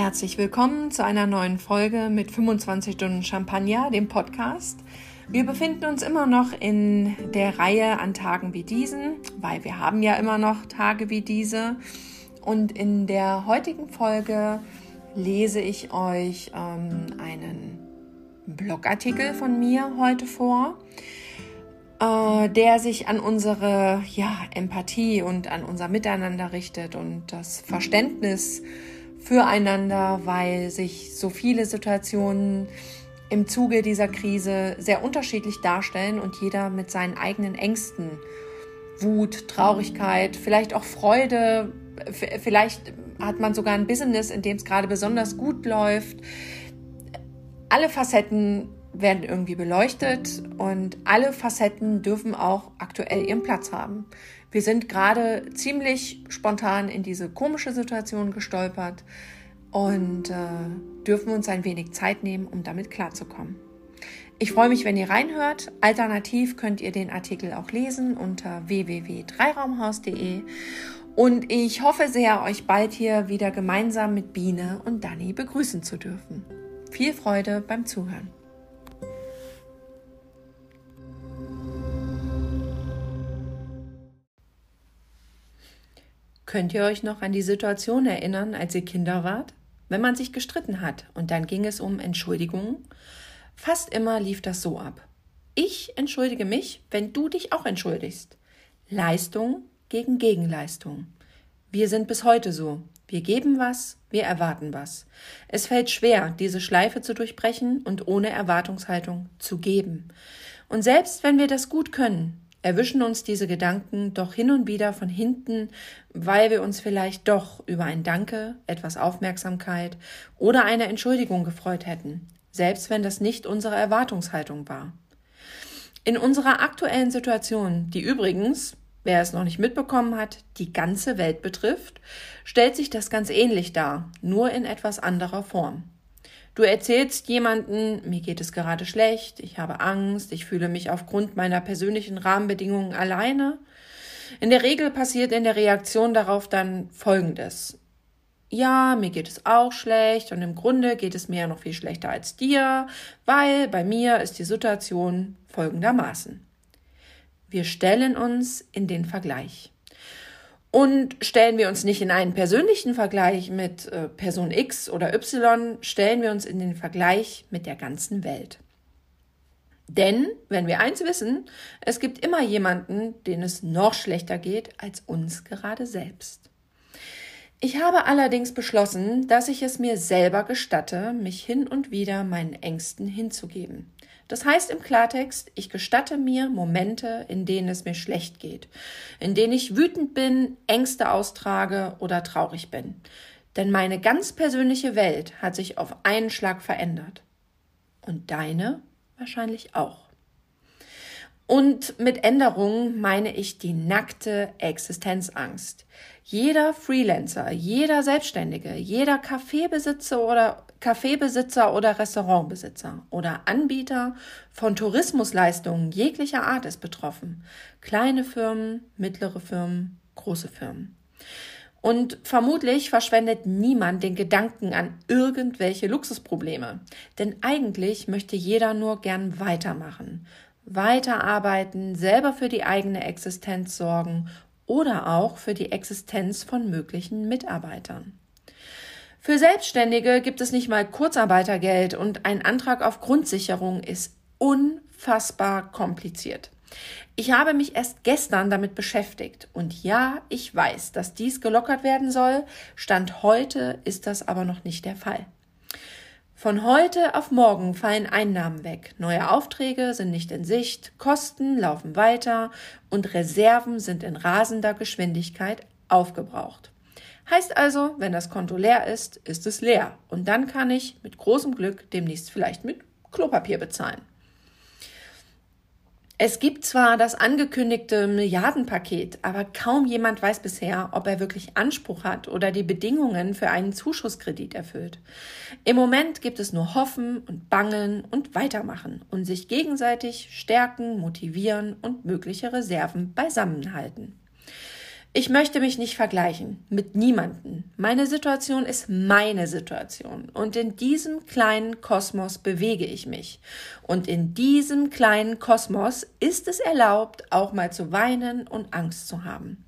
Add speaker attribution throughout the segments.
Speaker 1: Herzlich willkommen zu einer neuen Folge mit 25 Stunden Champagner, dem Podcast. Wir befinden uns immer noch in der Reihe an Tagen wie diesen, weil wir haben ja immer noch Tage wie diese. Und in der heutigen Folge lese ich euch ähm, einen Blogartikel von mir heute vor, äh, der sich an unsere ja, Empathie und an unser Miteinander richtet und das Verständnis füreinander, weil sich so viele Situationen im Zuge dieser Krise sehr unterschiedlich darstellen und jeder mit seinen eigenen Ängsten, Wut, Traurigkeit, vielleicht auch Freude, vielleicht hat man sogar ein Business, in dem es gerade besonders gut läuft. Alle Facetten werden irgendwie beleuchtet und alle Facetten dürfen auch aktuell ihren Platz haben. Wir sind gerade ziemlich spontan in diese komische Situation gestolpert und äh, dürfen uns ein wenig Zeit nehmen, um damit klarzukommen. Ich freue mich, wenn ihr reinhört. Alternativ könnt ihr den Artikel auch lesen unter www.dreiraumhaus.de und ich hoffe sehr, euch bald hier wieder gemeinsam mit Biene und Dani begrüßen zu dürfen. Viel Freude beim Zuhören. Könnt ihr euch noch an die Situation erinnern, als ihr Kinder wart? Wenn man sich gestritten hat und dann ging es um Entschuldigungen? Fast immer lief das so ab. Ich entschuldige mich, wenn du dich auch entschuldigst. Leistung gegen Gegenleistung. Wir sind bis heute so. Wir geben was, wir erwarten was. Es fällt schwer, diese Schleife zu durchbrechen und ohne Erwartungshaltung zu geben. Und selbst wenn wir das gut können, erwischen uns diese Gedanken doch hin und wieder von hinten, weil wir uns vielleicht doch über ein Danke, etwas Aufmerksamkeit oder eine Entschuldigung gefreut hätten, selbst wenn das nicht unsere Erwartungshaltung war. In unserer aktuellen Situation, die übrigens, wer es noch nicht mitbekommen hat, die ganze Welt betrifft, stellt sich das ganz ähnlich dar, nur in etwas anderer Form. Du erzählst jemanden, mir geht es gerade schlecht, ich habe Angst, ich fühle mich aufgrund meiner persönlichen Rahmenbedingungen alleine. In der Regel passiert in der Reaktion darauf dann Folgendes. Ja, mir geht es auch schlecht und im Grunde geht es mir ja noch viel schlechter als dir, weil bei mir ist die Situation folgendermaßen. Wir stellen uns in den Vergleich. Und stellen wir uns nicht in einen persönlichen Vergleich mit äh, Person X oder Y, stellen wir uns in den Vergleich mit der ganzen Welt. Denn, wenn wir eins wissen, es gibt immer jemanden, den es noch schlechter geht als uns gerade selbst. Ich habe allerdings beschlossen, dass ich es mir selber gestatte, mich hin und wieder meinen Ängsten hinzugeben. Das heißt im Klartext, ich gestatte mir Momente, in denen es mir schlecht geht, in denen ich wütend bin, Ängste austrage oder traurig bin. Denn meine ganz persönliche Welt hat sich auf einen Schlag verändert. Und deine wahrscheinlich auch. Und mit Änderungen meine ich die nackte Existenzangst. Jeder Freelancer, jeder Selbstständige, jeder Kaffeebesitzer oder Kaffeebesitzer oder Restaurantbesitzer oder Anbieter von Tourismusleistungen jeglicher Art ist betroffen. Kleine Firmen, mittlere Firmen, große Firmen. Und vermutlich verschwendet niemand den Gedanken an irgendwelche Luxusprobleme. Denn eigentlich möchte jeder nur gern weitermachen, weiterarbeiten, selber für die eigene Existenz sorgen oder auch für die Existenz von möglichen Mitarbeitern. Für Selbstständige gibt es nicht mal Kurzarbeitergeld und ein Antrag auf Grundsicherung ist unfassbar kompliziert. Ich habe mich erst gestern damit beschäftigt und ja, ich weiß, dass dies gelockert werden soll. Stand heute ist das aber noch nicht der Fall. Von heute auf morgen fallen Einnahmen weg, neue Aufträge sind nicht in Sicht, Kosten laufen weiter und Reserven sind in rasender Geschwindigkeit aufgebraucht. Heißt also, wenn das Konto leer ist, ist es leer und dann kann ich mit großem Glück demnächst vielleicht mit Klopapier bezahlen. Es gibt zwar das angekündigte Milliardenpaket, aber kaum jemand weiß bisher, ob er wirklich Anspruch hat oder die Bedingungen für einen Zuschusskredit erfüllt. Im Moment gibt es nur Hoffen und Bangen und Weitermachen und sich gegenseitig stärken, motivieren und mögliche Reserven beisammenhalten. Ich möchte mich nicht vergleichen mit niemanden. Meine Situation ist meine Situation und in diesem kleinen Kosmos bewege ich mich. Und in diesem kleinen Kosmos ist es erlaubt, auch mal zu weinen und Angst zu haben.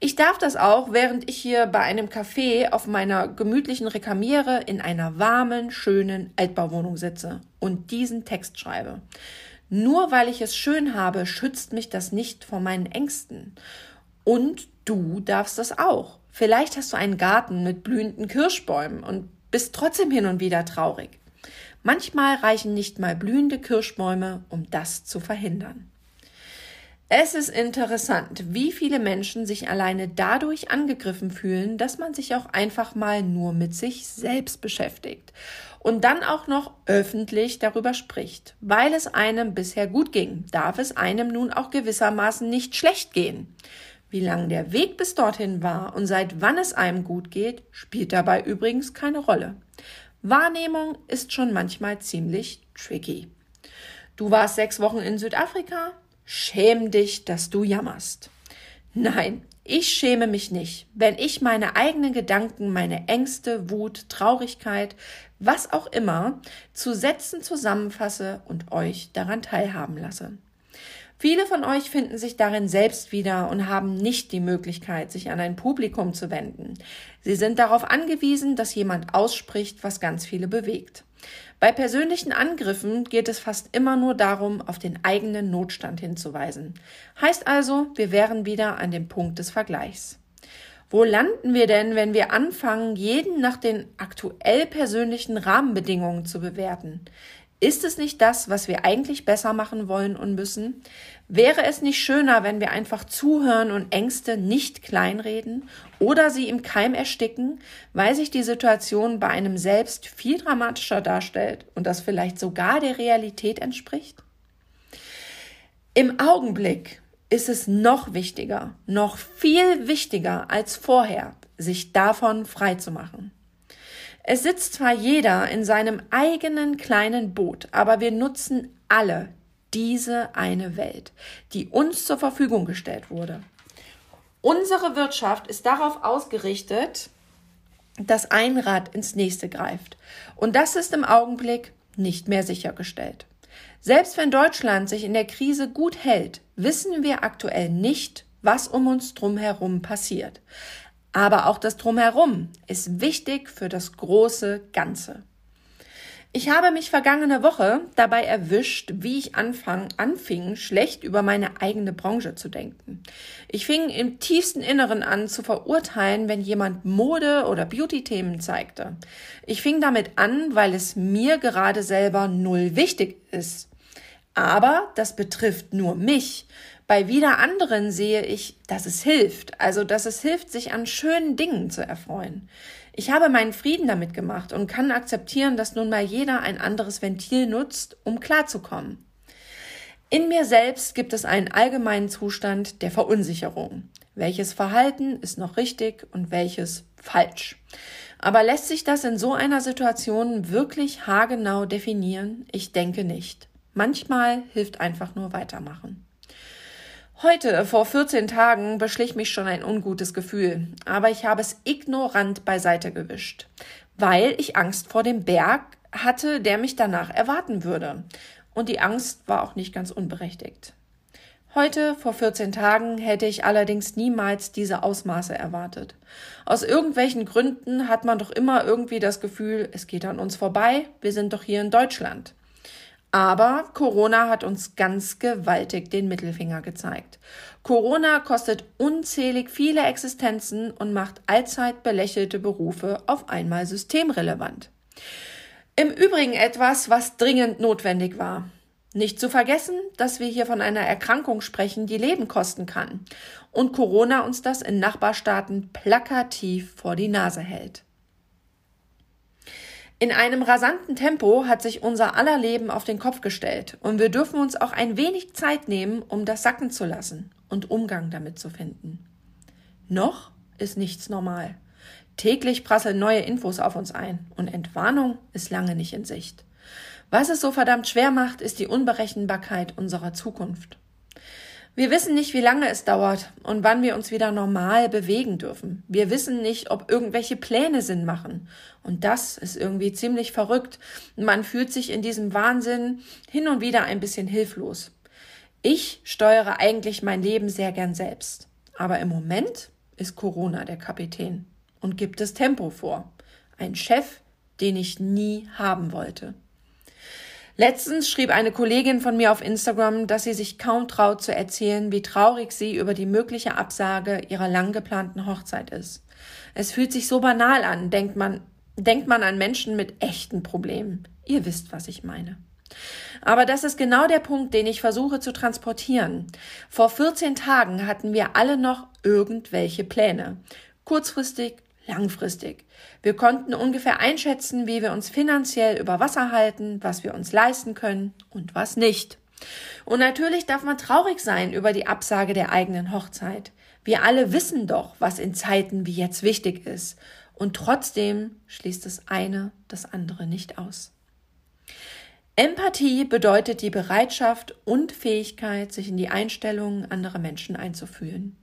Speaker 1: Ich darf das auch, während ich hier bei einem Café auf meiner gemütlichen Rekamiere in einer warmen, schönen Altbauwohnung sitze und diesen Text schreibe. Nur weil ich es schön habe, schützt mich das nicht vor meinen Ängsten. Und du darfst das auch. Vielleicht hast du einen Garten mit blühenden Kirschbäumen und bist trotzdem hin und wieder traurig. Manchmal reichen nicht mal blühende Kirschbäume, um das zu verhindern. Es ist interessant, wie viele Menschen sich alleine dadurch angegriffen fühlen, dass man sich auch einfach mal nur mit sich selbst beschäftigt und dann auch noch öffentlich darüber spricht. Weil es einem bisher gut ging, darf es einem nun auch gewissermaßen nicht schlecht gehen. Wie lang der Weg bis dorthin war und seit wann es einem gut geht, spielt dabei übrigens keine Rolle. Wahrnehmung ist schon manchmal ziemlich tricky. Du warst sechs Wochen in Südafrika? Schäm dich, dass du jammerst. Nein, ich schäme mich nicht, wenn ich meine eigenen Gedanken, meine Ängste, Wut, Traurigkeit, was auch immer, zu Sätzen zusammenfasse und euch daran teilhaben lasse. Viele von euch finden sich darin selbst wieder und haben nicht die Möglichkeit, sich an ein Publikum zu wenden. Sie sind darauf angewiesen, dass jemand ausspricht, was ganz viele bewegt. Bei persönlichen Angriffen geht es fast immer nur darum, auf den eigenen Notstand hinzuweisen. Heißt also, wir wären wieder an dem Punkt des Vergleichs. Wo landen wir denn, wenn wir anfangen, jeden nach den aktuell persönlichen Rahmenbedingungen zu bewerten? Ist es nicht das, was wir eigentlich besser machen wollen und müssen? Wäre es nicht schöner, wenn wir einfach zuhören und Ängste nicht kleinreden oder sie im Keim ersticken, weil sich die Situation bei einem selbst viel dramatischer darstellt und das vielleicht sogar der Realität entspricht? Im Augenblick ist es noch wichtiger, noch viel wichtiger als vorher, sich davon frei zu machen. Es sitzt zwar jeder in seinem eigenen kleinen Boot, aber wir nutzen alle diese eine Welt, die uns zur Verfügung gestellt wurde. Unsere Wirtschaft ist darauf ausgerichtet, dass ein Rad ins nächste greift. Und das ist im Augenblick nicht mehr sichergestellt. Selbst wenn Deutschland sich in der Krise gut hält, wissen wir aktuell nicht, was um uns drumherum passiert. Aber auch das Drumherum ist wichtig für das große Ganze. Ich habe mich vergangene Woche dabei erwischt, wie ich anfang, anfing, schlecht über meine eigene Branche zu denken. Ich fing im tiefsten Inneren an zu verurteilen, wenn jemand Mode- oder Beauty-Themen zeigte. Ich fing damit an, weil es mir gerade selber null wichtig ist. Aber das betrifft nur mich. Bei wieder anderen sehe ich, dass es hilft, also dass es hilft, sich an schönen Dingen zu erfreuen. Ich habe meinen Frieden damit gemacht und kann akzeptieren, dass nun mal jeder ein anderes Ventil nutzt, um klarzukommen. In mir selbst gibt es einen allgemeinen Zustand der Verunsicherung. Welches Verhalten ist noch richtig und welches falsch? Aber lässt sich das in so einer Situation wirklich haargenau definieren? Ich denke nicht. Manchmal hilft einfach nur weitermachen. Heute, vor 14 Tagen, beschlich mich schon ein ungutes Gefühl, aber ich habe es ignorant beiseite gewischt, weil ich Angst vor dem Berg hatte, der mich danach erwarten würde. Und die Angst war auch nicht ganz unberechtigt. Heute, vor 14 Tagen, hätte ich allerdings niemals diese Ausmaße erwartet. Aus irgendwelchen Gründen hat man doch immer irgendwie das Gefühl, es geht an uns vorbei, wir sind doch hier in Deutschland. Aber Corona hat uns ganz gewaltig den Mittelfinger gezeigt. Corona kostet unzählig viele Existenzen und macht allzeit belächelte Berufe auf einmal systemrelevant. Im Übrigen etwas, was dringend notwendig war. Nicht zu vergessen, dass wir hier von einer Erkrankung sprechen, die Leben kosten kann und Corona uns das in Nachbarstaaten plakativ vor die Nase hält. In einem rasanten Tempo hat sich unser aller Leben auf den Kopf gestellt und wir dürfen uns auch ein wenig Zeit nehmen, um das sacken zu lassen und Umgang damit zu finden. Noch ist nichts normal. Täglich prasseln neue Infos auf uns ein und Entwarnung ist lange nicht in Sicht. Was es so verdammt schwer macht, ist die Unberechenbarkeit unserer Zukunft. Wir wissen nicht, wie lange es dauert und wann wir uns wieder normal bewegen dürfen. Wir wissen nicht, ob irgendwelche Pläne Sinn machen. Und das ist irgendwie ziemlich verrückt. Man fühlt sich in diesem Wahnsinn hin und wieder ein bisschen hilflos. Ich steuere eigentlich mein Leben sehr gern selbst. Aber im Moment ist Corona der Kapitän und gibt es Tempo vor. Ein Chef, den ich nie haben wollte. Letztens schrieb eine Kollegin von mir auf Instagram, dass sie sich kaum traut zu erzählen, wie traurig sie über die mögliche Absage ihrer lang geplanten Hochzeit ist. Es fühlt sich so banal an, denkt man, denkt man an Menschen mit echten Problemen. Ihr wisst, was ich meine. Aber das ist genau der Punkt, den ich versuche zu transportieren. Vor 14 Tagen hatten wir alle noch irgendwelche Pläne. Kurzfristig, langfristig. Wir konnten ungefähr einschätzen, wie wir uns finanziell über Wasser halten, was wir uns leisten können und was nicht. Und natürlich darf man traurig sein über die Absage der eigenen Hochzeit. Wir alle wissen doch, was in Zeiten wie jetzt wichtig ist. Und trotzdem schließt das eine das andere nicht aus. Empathie bedeutet die Bereitschaft und Fähigkeit, sich in die Einstellungen anderer Menschen einzufühlen.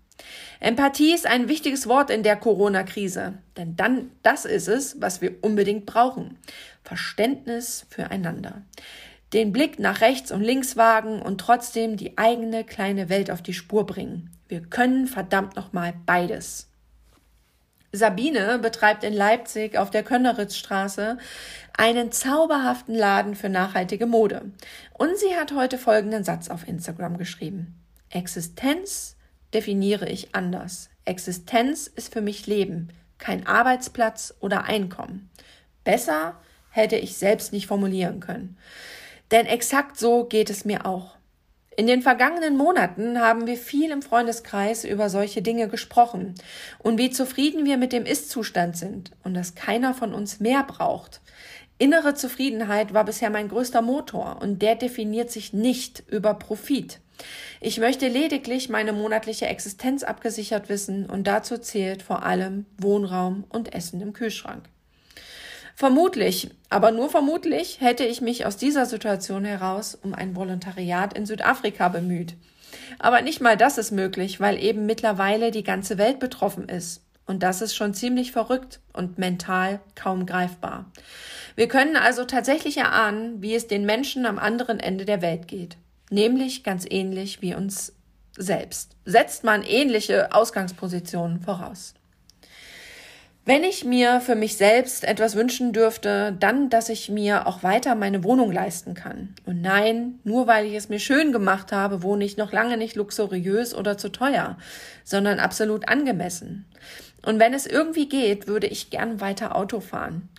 Speaker 1: Empathie ist ein wichtiges Wort in der Corona-Krise, denn dann, das ist es, was wir unbedingt brauchen. Verständnis füreinander. Den Blick nach rechts und links wagen und trotzdem die eigene kleine Welt auf die Spur bringen. Wir können verdammt nochmal beides. Sabine betreibt in Leipzig auf der Könneritzstraße einen zauberhaften Laden für nachhaltige Mode. Und sie hat heute folgenden Satz auf Instagram geschrieben. Existenz definiere ich anders. Existenz ist für mich Leben, kein Arbeitsplatz oder Einkommen. Besser hätte ich selbst nicht formulieren können. Denn exakt so geht es mir auch. In den vergangenen Monaten haben wir viel im Freundeskreis über solche Dinge gesprochen und wie zufrieden wir mit dem Ist-Zustand sind und dass keiner von uns mehr braucht. Innere Zufriedenheit war bisher mein größter Motor und der definiert sich nicht über Profit. Ich möchte lediglich meine monatliche Existenz abgesichert wissen und dazu zählt vor allem Wohnraum und Essen im Kühlschrank. Vermutlich, aber nur vermutlich, hätte ich mich aus dieser Situation heraus um ein Volontariat in Südafrika bemüht. Aber nicht mal das ist möglich, weil eben mittlerweile die ganze Welt betroffen ist. Und das ist schon ziemlich verrückt und mental kaum greifbar. Wir können also tatsächlich erahnen, wie es den Menschen am anderen Ende der Welt geht nämlich ganz ähnlich wie uns selbst. Setzt man ähnliche Ausgangspositionen voraus. Wenn ich mir für mich selbst etwas wünschen dürfte, dann, dass ich mir auch weiter meine Wohnung leisten kann. Und nein, nur weil ich es mir schön gemacht habe, wohne ich noch lange nicht luxuriös oder zu teuer, sondern absolut angemessen. Und wenn es irgendwie geht, würde ich gern weiter Auto fahren,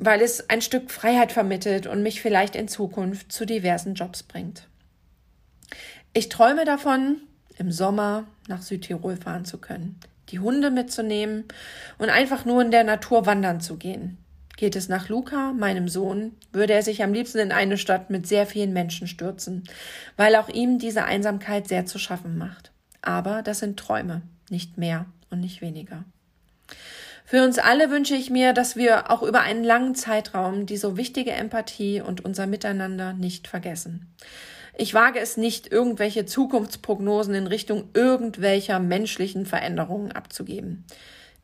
Speaker 1: weil es ein Stück Freiheit vermittelt und mich vielleicht in Zukunft zu diversen Jobs bringt. Ich träume davon, im Sommer nach Südtirol fahren zu können, die Hunde mitzunehmen und einfach nur in der Natur wandern zu gehen. Geht es nach Luca, meinem Sohn, würde er sich am liebsten in eine Stadt mit sehr vielen Menschen stürzen, weil auch ihm diese Einsamkeit sehr zu schaffen macht. Aber das sind Träume, nicht mehr und nicht weniger. Für uns alle wünsche ich mir, dass wir auch über einen langen Zeitraum die so wichtige Empathie und unser Miteinander nicht vergessen. Ich wage es nicht, irgendwelche Zukunftsprognosen in Richtung irgendwelcher menschlichen Veränderungen abzugeben.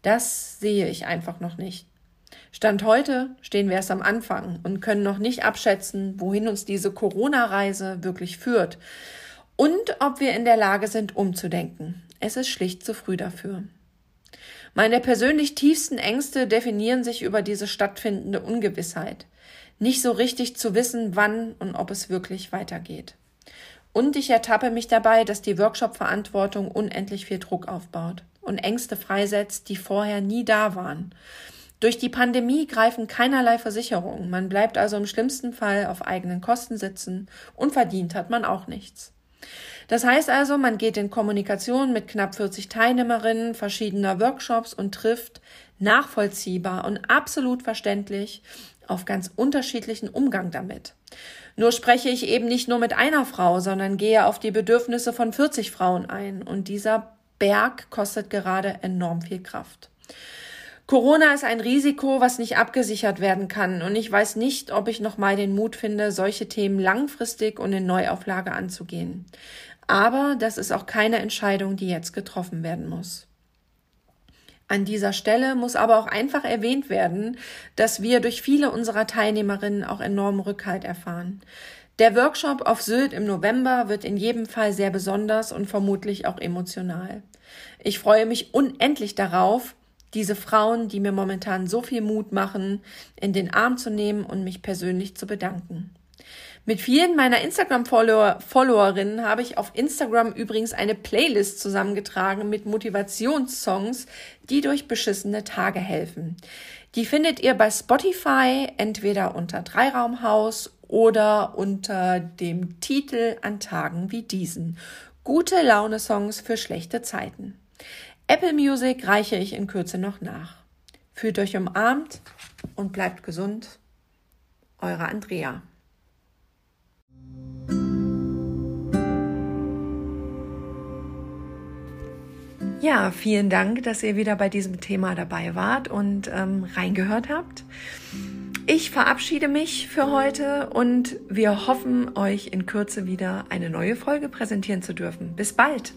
Speaker 1: Das sehe ich einfach noch nicht. Stand heute stehen wir erst am Anfang und können noch nicht abschätzen, wohin uns diese Corona-Reise wirklich führt und ob wir in der Lage sind, umzudenken. Es ist schlicht zu früh dafür. Meine persönlich tiefsten Ängste definieren sich über diese stattfindende Ungewissheit. Nicht so richtig zu wissen, wann und ob es wirklich weitergeht. Und ich ertappe mich dabei, dass die Workshop-Verantwortung unendlich viel Druck aufbaut und Ängste freisetzt, die vorher nie da waren. Durch die Pandemie greifen keinerlei Versicherungen. Man bleibt also im schlimmsten Fall auf eigenen Kosten sitzen und verdient hat man auch nichts. Das heißt also, man geht in Kommunikation mit knapp 40 Teilnehmerinnen verschiedener Workshops und trifft nachvollziehbar und absolut verständlich auf ganz unterschiedlichen Umgang damit. Nur spreche ich eben nicht nur mit einer Frau, sondern gehe auf die Bedürfnisse von 40 Frauen ein. Und dieser Berg kostet gerade enorm viel Kraft. Corona ist ein Risiko, was nicht abgesichert werden kann. Und ich weiß nicht, ob ich noch mal den Mut finde, solche Themen langfristig und in Neuauflage anzugehen. Aber das ist auch keine Entscheidung, die jetzt getroffen werden muss. An dieser Stelle muss aber auch einfach erwähnt werden, dass wir durch viele unserer Teilnehmerinnen auch enormen Rückhalt erfahren. Der Workshop auf Sylt im November wird in jedem Fall sehr besonders und vermutlich auch emotional. Ich freue mich unendlich darauf, diese Frauen, die mir momentan so viel Mut machen, in den Arm zu nehmen und mich persönlich zu bedanken. Mit vielen meiner Instagram-Followerinnen habe ich auf Instagram übrigens eine Playlist zusammengetragen mit Motivationssongs, die durch beschissene Tage helfen. Die findet ihr bei Spotify entweder unter Dreiraumhaus oder unter dem Titel an Tagen wie diesen. Gute Laune-Songs für schlechte Zeiten. Apple Music reiche ich in Kürze noch nach. Fühlt euch umarmt und bleibt gesund. Eure Andrea. Ja, vielen Dank, dass ihr wieder bei diesem Thema dabei wart und ähm, reingehört habt. Ich verabschiede mich für heute und wir hoffen, euch in Kürze wieder eine neue Folge präsentieren zu dürfen. Bis bald!